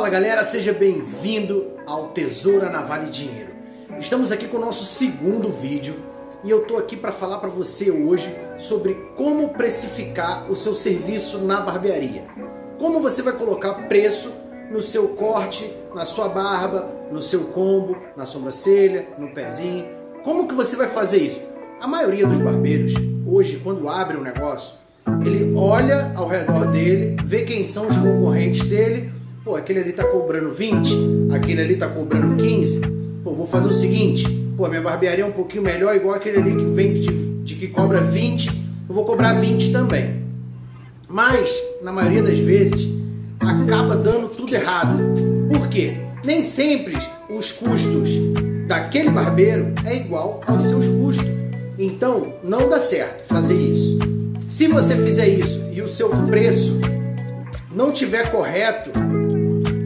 Fala galera, seja bem-vindo ao Tesoura na Vale Dinheiro. Estamos aqui com o nosso segundo vídeo e eu tô aqui para falar para você hoje sobre como precificar o seu serviço na barbearia. Como você vai colocar preço no seu corte, na sua barba, no seu combo, na sobrancelha, no pezinho. Como que você vai fazer isso? A maioria dos barbeiros hoje, quando abre um negócio, ele olha ao redor dele, vê quem são os concorrentes dele. Pô, aquele ali tá cobrando 20, aquele ali tá cobrando 15. Pô, vou fazer o seguinte: pô, minha barbearia é um pouquinho melhor, igual aquele ali que vem de, de que cobra 20, eu vou cobrar 20 também. Mas, na maioria das vezes, acaba dando tudo errado. Por quê? Nem sempre os custos daquele barbeiro é igual aos seus custos. Então, não dá certo fazer isso. Se você fizer isso e o seu preço não tiver correto,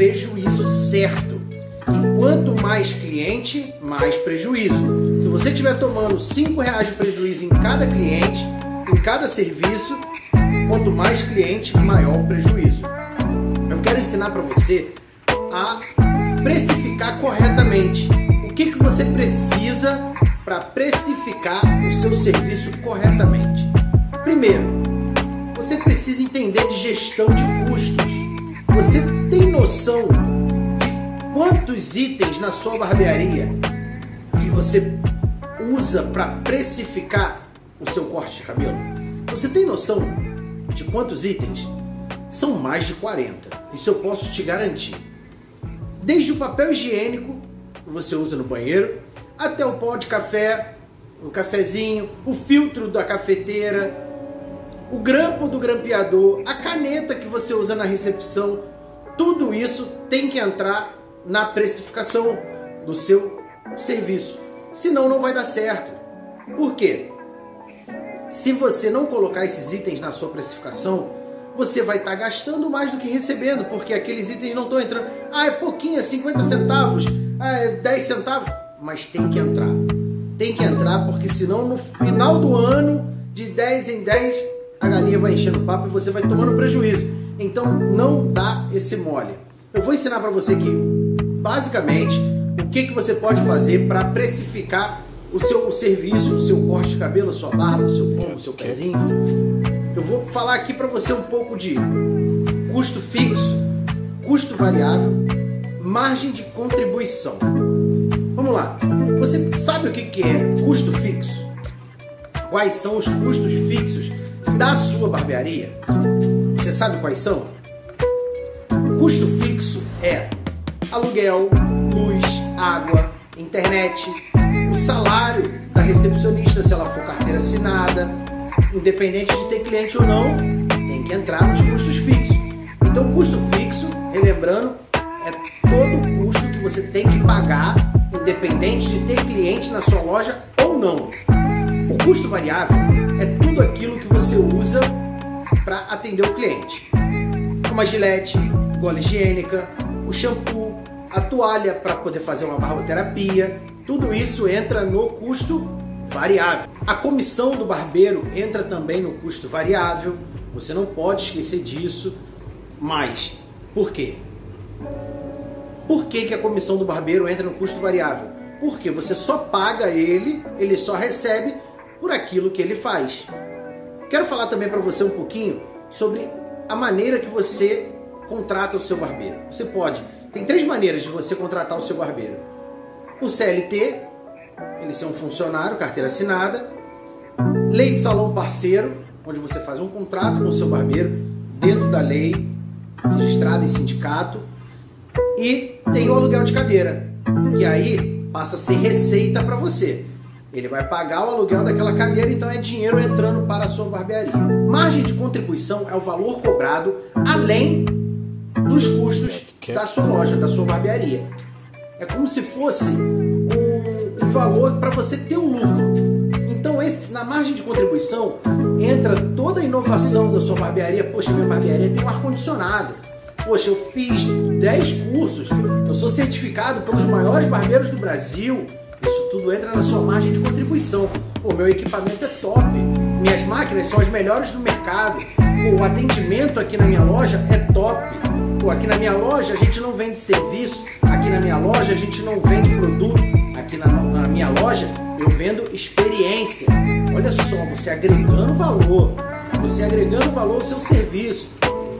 prejuízo certo. E quanto mais cliente, mais prejuízo. Se você estiver tomando cinco reais de prejuízo em cada cliente, em cada serviço, quanto mais cliente, maior o prejuízo. Eu quero ensinar para você a precificar corretamente. O que, que você precisa para precificar o seu serviço corretamente? Primeiro, você precisa entender de gestão de custos. Você tem noção quantos itens na sua barbearia que você usa para precificar o seu corte de cabelo? Você tem noção de quantos itens? São mais de 40. Isso eu posso te garantir. Desde o papel higiênico que você usa no banheiro, até o pó de café, o cafezinho, o filtro da cafeteira, o grampo do grampeador, a caneta que você usa na recepção, tudo isso tem que entrar na precificação do seu serviço. Senão não vai dar certo. Por quê? Se você não colocar esses itens na sua precificação, você vai estar tá gastando mais do que recebendo, porque aqueles itens não estão entrando. Ah, é pouquinho, é 50 centavos, ah, é 10 centavos, mas tem que entrar. Tem que entrar, porque senão no final do ano, de 10 em 10, a galinha vai enchendo o papo e você vai tomando prejuízo. Então não dá esse mole. Eu vou ensinar para você aqui, basicamente, o que, que você pode fazer para precificar o seu serviço, o seu corte de cabelo, a sua barba, o seu pombo, o seu pezinho. Eu vou falar aqui para você um pouco de custo fixo, custo variável, margem de contribuição. Vamos lá. Você sabe o que, que é custo fixo? Quais são os custos fixos da sua barbearia, você sabe quais são? Custo fixo é aluguel, luz, água, internet, o salário da recepcionista se ela for carteira assinada, independente de ter cliente ou não, tem que entrar nos custos fixos. Então, custo fixo, relembrando, é todo o custo que você tem que pagar, independente de ter cliente na sua loja ou não. O custo variável é tudo aquilo que você usa para atender o cliente. Uma gilete, gola higiênica, o shampoo, a toalha para poder fazer uma barboterapia, tudo isso entra no custo variável. A comissão do barbeiro entra também no custo variável, você não pode esquecer disso, mas por quê? Por que, que a comissão do barbeiro entra no custo variável? Porque você só paga ele, ele só recebe por aquilo que ele faz. Quero falar também para você um pouquinho sobre a maneira que você contrata o seu barbeiro. Você pode, tem três maneiras de você contratar o seu barbeiro. O CLT, ele ser um funcionário, carteira assinada. Lei de salão parceiro, onde você faz um contrato com o seu barbeiro dentro da lei, registrado em sindicato. E tem o aluguel de cadeira, que aí passa a ser receita para você. Ele vai pagar o aluguel daquela cadeira, então é dinheiro entrando para a sua barbearia. Margem de contribuição é o valor cobrado além dos custos da sua loja, da sua barbearia. É como se fosse um, um valor para você ter um lucro. Então, esse, na margem de contribuição entra toda a inovação da sua barbearia. Poxa, minha barbearia tem um ar-condicionado. Poxa, eu fiz 10 cursos, eu sou certificado pelos maiores barbeiros do Brasil isso tudo entra na sua margem de contribuição. O meu equipamento é top, minhas máquinas são as melhores do mercado, o atendimento aqui na minha loja é top. Pô, aqui na minha loja a gente não vende serviço, aqui na minha loja a gente não vende produto, aqui na, na minha loja eu vendo experiência. Olha só, você agregando valor, você agregando valor ao seu serviço.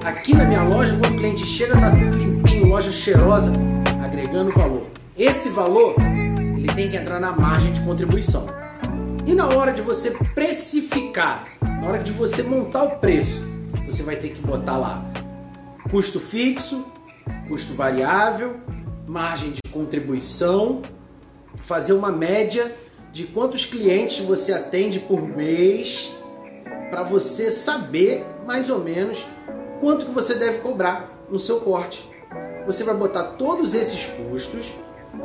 Aqui na minha loja, quando o cliente chega, tá tudo limpinho, loja cheirosa, agregando valor. Esse valor, tem que entrar na margem de contribuição. E na hora de você precificar, na hora de você montar o preço, você vai ter que botar lá custo fixo, custo variável, margem de contribuição, fazer uma média de quantos clientes você atende por mês para você saber mais ou menos quanto que você deve cobrar no seu corte. Você vai botar todos esses custos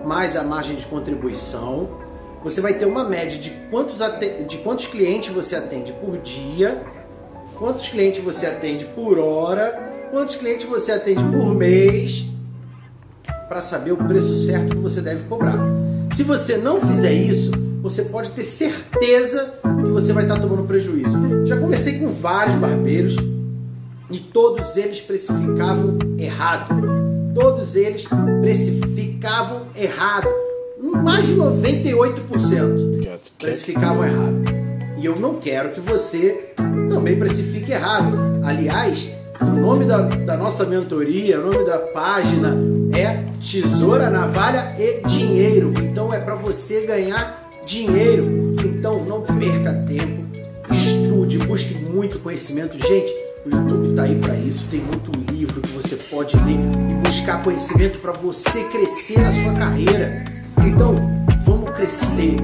mais a margem de contribuição você vai ter uma média de quantos, de quantos clientes você atende por dia, quantos clientes você atende por hora, quantos clientes você atende por mês, para saber o preço certo que você deve cobrar. Se você não fizer isso, você pode ter certeza que você vai estar tomando prejuízo. Já conversei com vários barbeiros e todos eles precificavam errado. Todos eles precificavam errado mais de 98% precificavam errado. E eu não quero que você também precifique errado. Aliás, o nome da, da nossa mentoria, o nome da página é Tesoura, Navalha e Dinheiro. Então é para você ganhar dinheiro. Então não perca tempo, estude, busque muito conhecimento. Gente, o YouTube está aí para isso. Tem muito livro que você pode ler e buscar conhecimento para você crescer na sua carreira. Então, vamos crescer,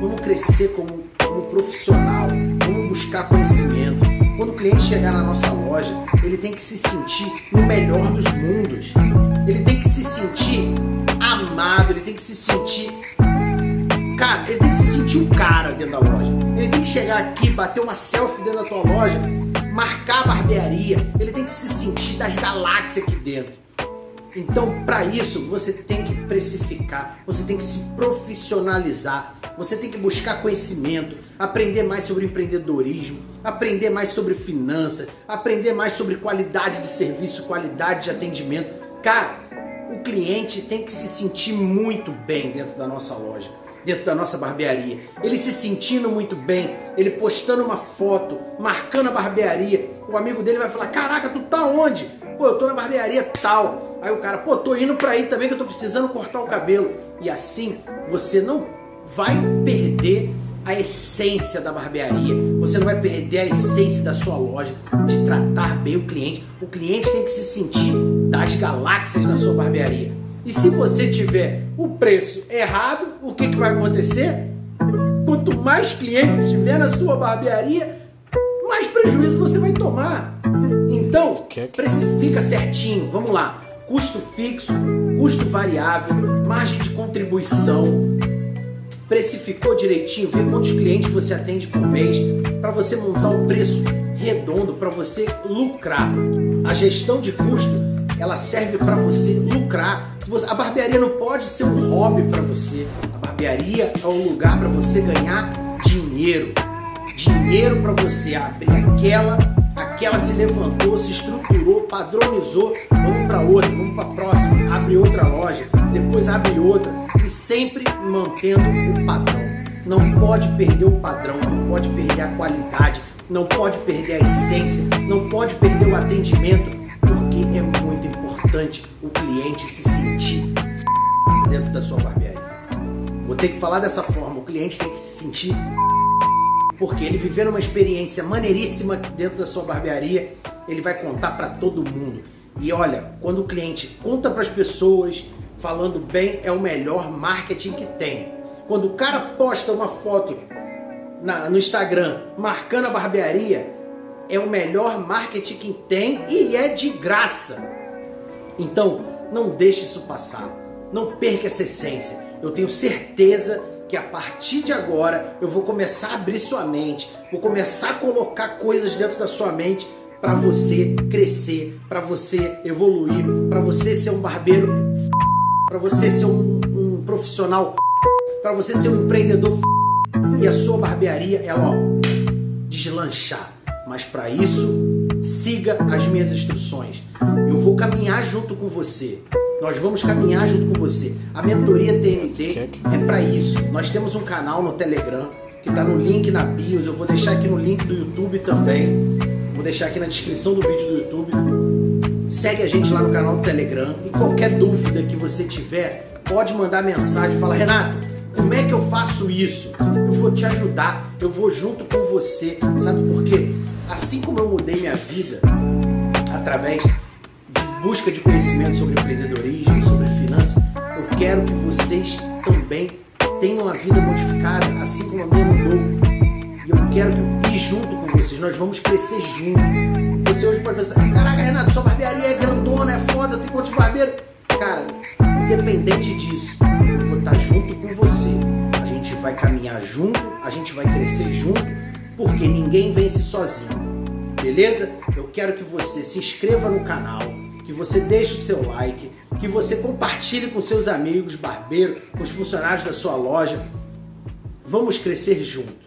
vamos crescer como, como profissional, vamos buscar conhecimento. Quando o cliente chegar na nossa loja, ele tem que se sentir no melhor dos mundos. Ele tem que se sentir amado, ele tem que se sentir. Cara, ele tem que se sentir um cara dentro da loja. Ele tem que chegar aqui, bater uma selfie dentro da tua loja, marcar a barbearia. Ele tem que se sentir das galáxias aqui dentro. Então, para isso, você tem que precificar, você tem que se profissionalizar, você tem que buscar conhecimento, aprender mais sobre empreendedorismo, aprender mais sobre finanças, aprender mais sobre qualidade de serviço, qualidade de atendimento. Cara, o cliente tem que se sentir muito bem dentro da nossa loja, dentro da nossa barbearia. Ele se sentindo muito bem, ele postando uma foto, marcando a barbearia. O amigo dele vai falar: Caraca, tu tá onde? Pô, eu tô na barbearia tal. Aí o cara, pô, tô indo pra aí também que eu tô precisando cortar o cabelo. E assim você não vai perder a essência da barbearia. Você não vai perder a essência da sua loja, de tratar bem o cliente. O cliente tem que se sentir das galáxias da sua barbearia. E se você tiver o preço errado, o que, que vai acontecer? Quanto mais clientes tiver na sua barbearia, mais prejuízo você vai tomar. Então, precifica certinho. Vamos lá custo fixo, custo variável, margem de contribuição, precificou direitinho, vê quantos clientes você atende por mês, para você montar um preço redondo, para você lucrar. A gestão de custo, ela serve para você lucrar. A barbearia não pode ser um hobby para você. A barbearia é um lugar para você ganhar dinheiro. Dinheiro para você abrir aquela aquela se levantou, se estruturou, padronizou, vamos para outra, vamos para próxima, abre outra loja, depois abre outra e sempre mantendo o padrão. Não pode perder o padrão, não pode perder a qualidade, não pode perder a essência, não pode perder o atendimento, porque é importante o cliente se sentir dentro da sua barbearia. Vou ter que falar dessa forma, o cliente tem que se sentir porque ele vivendo uma experiência maneiríssima dentro da sua barbearia, ele vai contar para todo mundo. E olha, quando o cliente conta para as pessoas falando bem, é o melhor marketing que tem. Quando o cara posta uma foto na, no Instagram marcando a barbearia, é o melhor marketing que tem e é de graça. Então, não deixe isso passar. Não perca essa essência. Eu tenho certeza que a partir de agora eu vou começar a abrir sua mente, vou começar a colocar coisas dentro da sua mente para você crescer, para você evoluir, para você ser um barbeiro, para você ser um, um profissional, para você ser um empreendedor e a sua barbearia ela ó, deslanchar. Mas para isso siga as minhas instruções. Eu vou caminhar junto com você. Nós vamos caminhar junto com você. A mentoria TNT é para isso. Nós temos um canal no Telegram que está no link na bio. Eu vou deixar aqui no link do YouTube também. Vou deixar aqui na descrição do vídeo do YouTube. Segue a gente lá no canal do Telegram. E qualquer dúvida que você tiver, pode mandar mensagem. Fala, Renato, como é que eu faço isso? Eu vou te ajudar. Eu vou junto com você. Sabe por quê? Assim como eu mudei minha vida através de busca de conhecimento sobre empreendedorismo, sobre finanças, eu quero que vocês também tenham a vida modificada, assim como a minha mudou. E eu quero ir junto com vocês, nós vamos crescer junto. Você hoje pode pensar, caraca, Renato, sua barbearia é grandona, é foda, tem quantos barbeiros? Cara, independente disso, vai caminhar junto, a gente vai crescer junto, porque ninguém vence sozinho. Beleza? Eu quero que você se inscreva no canal, que você deixe o seu like, que você compartilhe com seus amigos barbeiros, com os funcionários da sua loja. Vamos crescer juntos.